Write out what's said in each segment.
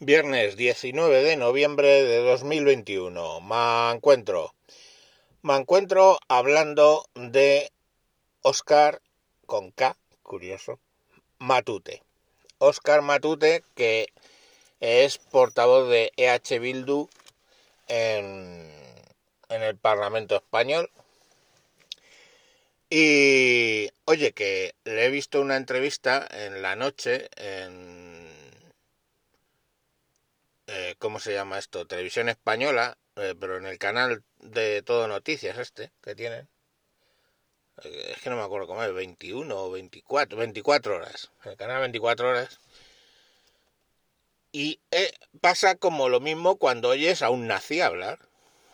Viernes 19 de noviembre de 2021. Me encuentro. Me encuentro hablando de Oscar con K, curioso, Matute. Oscar Matute, que es portavoz de EH Bildu en, en el Parlamento Español. Y oye, que le he visto una entrevista en la noche en eh, ¿cómo se llama esto? Televisión española, eh, pero en el canal de Todo Noticias este que tienen. Eh, es que no me acuerdo cómo es, 21 o 24, 24 horas. El canal 24 horas. Y pasa como lo mismo cuando oyes a un nazi hablar.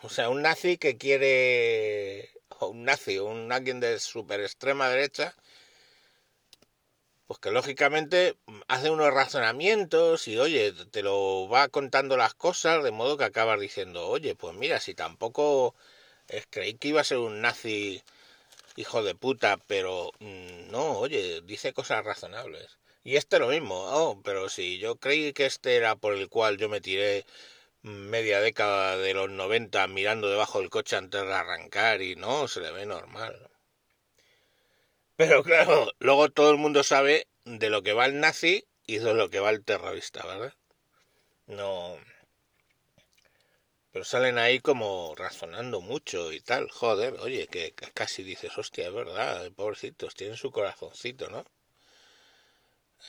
O sea, un nazi que quiere... O un nazi, un alguien de super extrema derecha pues que lógicamente hace unos razonamientos y oye, te lo va contando las cosas de modo que acabas diciendo, oye, pues mira, si tampoco creí que iba a ser un nazi hijo de puta, pero mm, no, oye, dice cosas razonables. Y este lo mismo, oh, pero si yo creí que este era por el cual yo me tiré media década de los 90 mirando debajo del coche antes de arrancar y no, se le ve normal. Pero claro, luego todo el mundo sabe de lo que va el nazi y de lo que va el terrorista, ¿verdad? No. Pero salen ahí como razonando mucho y tal. Joder, oye, que casi dices, hostia, es verdad, pobrecitos, tienen su corazoncito, ¿no?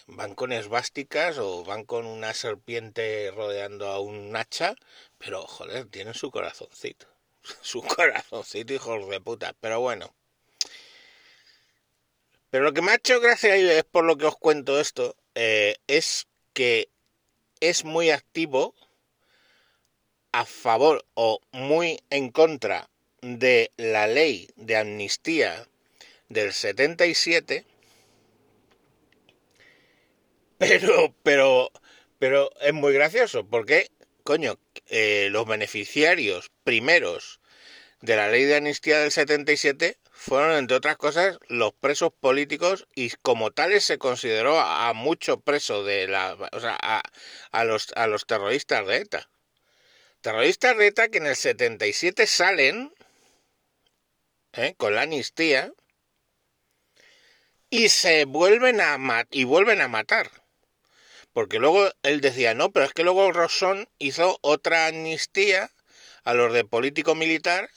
Van con esvásticas o van con una serpiente rodeando a un hacha, pero joder, tienen su corazoncito. Su corazoncito, hijos de puta. Pero bueno. Pero lo que me ha hecho gracia y es por lo que os cuento esto, eh, es que es muy activo a favor o muy en contra de la ley de amnistía del 77, pero, pero, pero es muy gracioso, porque, coño, eh, los beneficiarios primeros de la ley de amnistía del 77 fueron, entre otras cosas, los presos políticos y como tales se consideró a, muchos presos de la, o sea, a, los, a los terroristas de ETA. Terroristas de ETA que en el 77 salen ¿eh? con la amnistía y se vuelven a y vuelven a matar. Porque luego él decía, no, pero es que luego Rosón hizo otra amnistía a los de político militar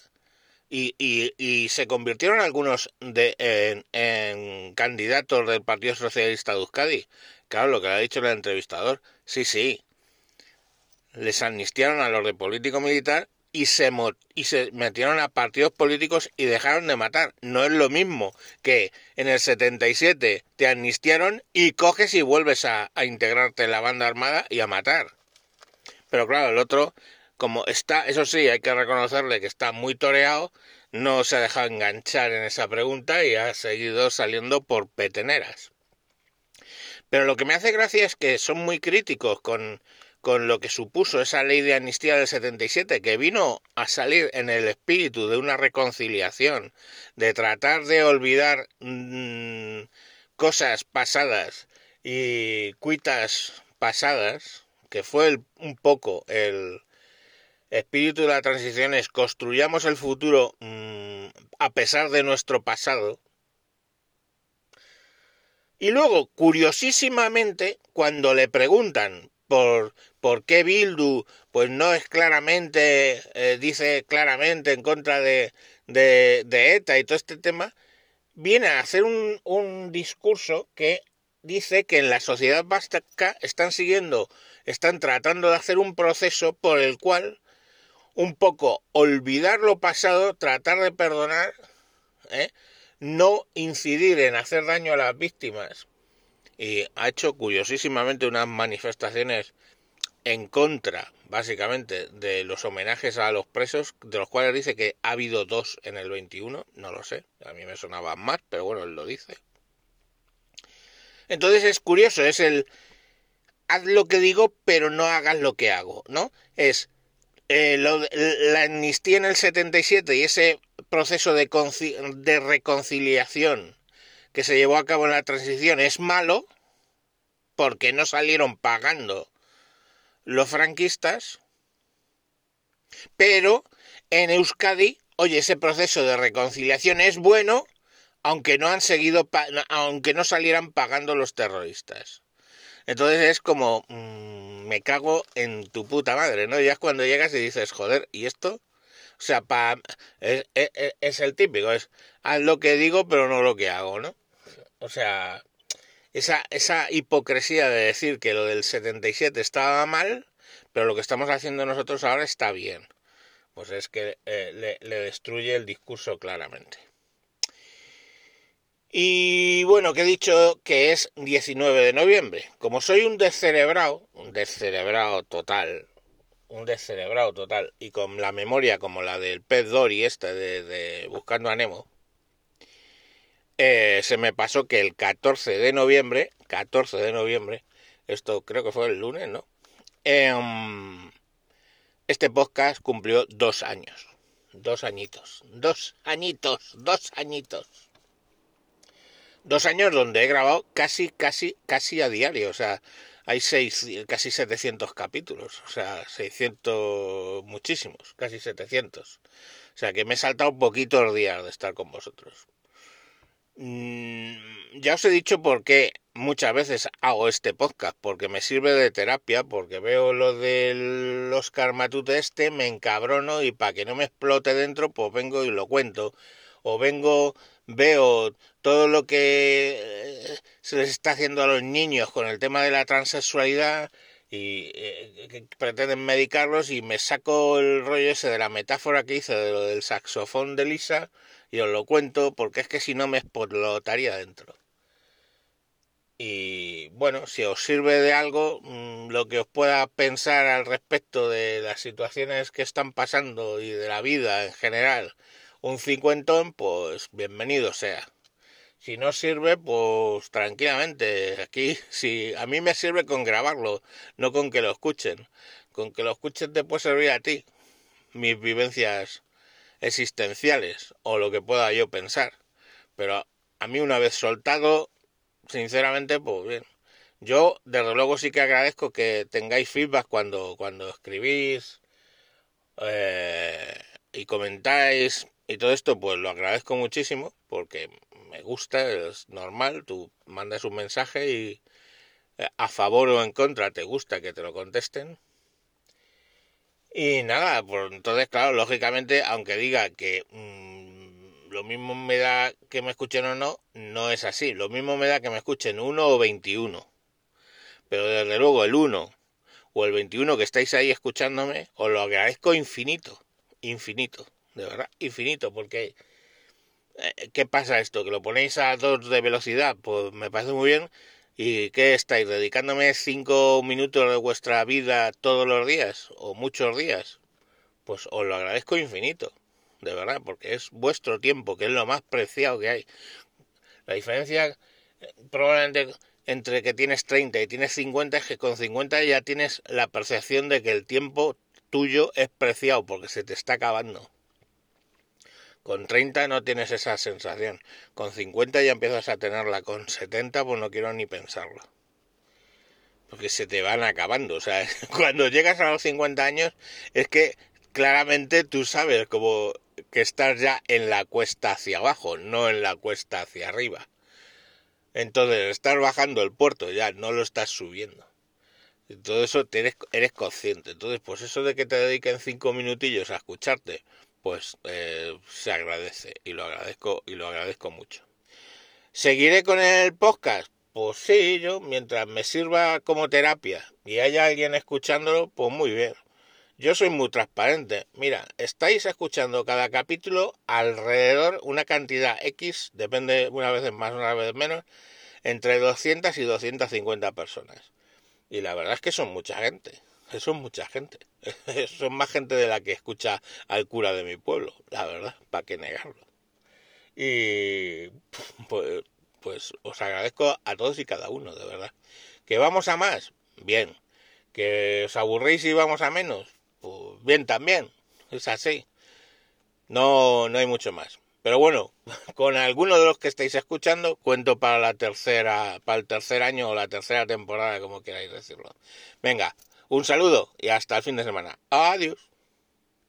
y, y, y, se convirtieron algunos de, en, candidatos del Partido Socialista de Euskadi. Claro, lo que ha dicho el entrevistador, sí, sí. Les amnistiaron a los de político militar y se, y se metieron a partidos políticos y dejaron de matar. No es lo mismo que en el 77 te amnistiaron y coges y vuelves a, a integrarte en la banda armada y a matar. Pero claro, el otro como está, eso sí, hay que reconocerle que está muy toreado, no se ha dejado enganchar en esa pregunta y ha seguido saliendo por peteneras. Pero lo que me hace gracia es que son muy críticos con, con lo que supuso esa ley de amnistía del 77, que vino a salir en el espíritu de una reconciliación, de tratar de olvidar mmm, cosas pasadas y cuitas pasadas, que fue el, un poco el, espíritu de la transición es construyamos el futuro mmm, a pesar de nuestro pasado. Y luego, curiosísimamente, cuando le preguntan por, por qué Bildu pues no es claramente, eh, dice claramente en contra de, de, de, ETA y todo este tema, viene a hacer un, un discurso que dice que en la sociedad vasca están siguiendo, están tratando de hacer un proceso por el cual un poco olvidar lo pasado, tratar de perdonar, ¿eh? no incidir en hacer daño a las víctimas. Y ha hecho curiosísimamente unas manifestaciones en contra, básicamente, de los homenajes a los presos, de los cuales dice que ha habido dos en el 21, no lo sé, a mí me sonaban más, pero bueno, él lo dice. Entonces es curioso, es el haz lo que digo, pero no hagas lo que hago, ¿no? Es eh, lo, la amnistía en el 77 y ese proceso de, de reconciliación que se llevó a cabo en la transición es malo porque no salieron pagando los franquistas, pero en Euskadi, oye, ese proceso de reconciliación es bueno, aunque no han seguido, aunque no salieran pagando los terroristas. Entonces es como, mm, me cago en tu puta madre, ¿no? Ya es cuando llegas y dices, joder, ¿y esto? O sea, pa, es, el típico, es haz lo que digo pero no lo que hago, ¿no? O sea, esa, esa hipocresía de decir que lo del 77 estaba mal, pero lo que estamos haciendo nosotros ahora está bien. Pues es que eh, le destruye el discurso claramente. Y bueno, que he dicho que es 19 de noviembre. Como soy un descerebrado, descerebrado total, un descerebrado total, y con la memoria como la del pez Dory este de, Buscando a Nemo, eh, se me pasó que el 14 de noviembre, 14 de noviembre, esto creo que fue el lunes, ¿no? Em, este podcast cumplió dos años. Dos añitos. Dos añitos. Dos añitos dos años donde he grabado casi, casi, casi a diario. O sea, hay seis, casi 700 capítulos. O sea, 600, muchísimos, casi 700. O sea, que me he saltado un poquito días de estar con vosotros. Mm, ya os he dicho por qué muchas veces hago este podcast, porque me sirve de terapia, porque veo lo del Oscar Matute este, me encabrono y para que no me explote dentro, pues vengo y lo cuento. O vengo veo todo lo que eh, se les está haciendo a los niños con el tema de la transexualidad y eh, que pretenden medicarlos y me saco el rollo ese de la metáfora que hice de lo del saxofón de Lisa y os lo cuento porque es que si no me explotaría dentro. Y bueno, si os sirve de algo, mm, lo que os pueda pensar al respecto de las situaciones que están pasando y de la vida en general un cincuentón, pues bienvenido sea. Si no sirve, pues tranquilamente. Aquí, si a mí me sirve con grabarlo, no con que lo escuchen. Con que lo escuchen te puede servir a ti. Mis vivencias existenciales o lo que pueda yo pensar. Pero a mí una vez soltado, sinceramente, pues bien. Yo, desde luego, sí que agradezco que tengáis feedback cuando, cuando escribís eh, comentáis y todo esto pues lo agradezco muchísimo porque me gusta, es normal, tú mandas un mensaje y eh, a favor o en contra te gusta que te lo contesten. Y nada, pues entonces claro, lógicamente, aunque diga que mm, lo mismo me da que me escuchen o no, no es así. Lo mismo me da que me escuchen uno o 21. Pero desde luego el 1 o el 21 que estáis ahí escuchándome, os lo agradezco infinito, infinito de verdad, infinito, porque eh, ¿qué pasa esto? ¿Que lo ponéis a dos de velocidad? Pues me parece muy bien. ¿Y qué estáis? ¿Dedicándome cinco minutos de vuestra vida todos los días? ¿O muchos días? Pues os lo agradezco infinito, de verdad, porque es vuestro tiempo, que es lo más preciado que hay. La diferencia eh, probablemente entre que tienes 30 y tienes 50 es que con 50 ya tienes la percepción de que el tiempo tuyo es preciado porque se te está acabando. Con 30 no tienes esa sensación. Con 50 ya empiezas a tenerla. Con 70 pues no quiero ni pensarlo. Porque se te van acabando. O sea, cuando llegas a los 50 años es que claramente tú sabes como que estás ya en la cuesta hacia abajo, no en la cuesta hacia arriba. Entonces estás bajando el puerto ya, no lo estás subiendo. Todo eso eres, eres consciente. Entonces, pues eso de que te dediquen cinco minutillos a escucharte pues eh, se agradece y lo agradezco y lo agradezco mucho. ¿Seguiré con el podcast? Pues sí, yo, mientras me sirva como terapia y haya alguien escuchándolo, pues muy bien. Yo soy muy transparente. Mira, estáis escuchando cada capítulo alrededor una cantidad X, depende una vez más, una vez menos, entre 200 y 250 personas. Y la verdad es que son mucha gente. Es mucha gente. Es más gente de la que escucha al cura de mi pueblo, la verdad, para qué negarlo. Y pues, pues os agradezco a todos y cada uno, de verdad. ¿Que vamos a más? Bien. ¿Que os aburréis y vamos a menos? Pues bien también. Es así. No, no hay mucho más. Pero bueno, con alguno de los que estáis escuchando, cuento para la tercera, para el tercer año o la tercera temporada, como queráis decirlo. Venga, Un saludo y hasta el fin de semana. Adiós.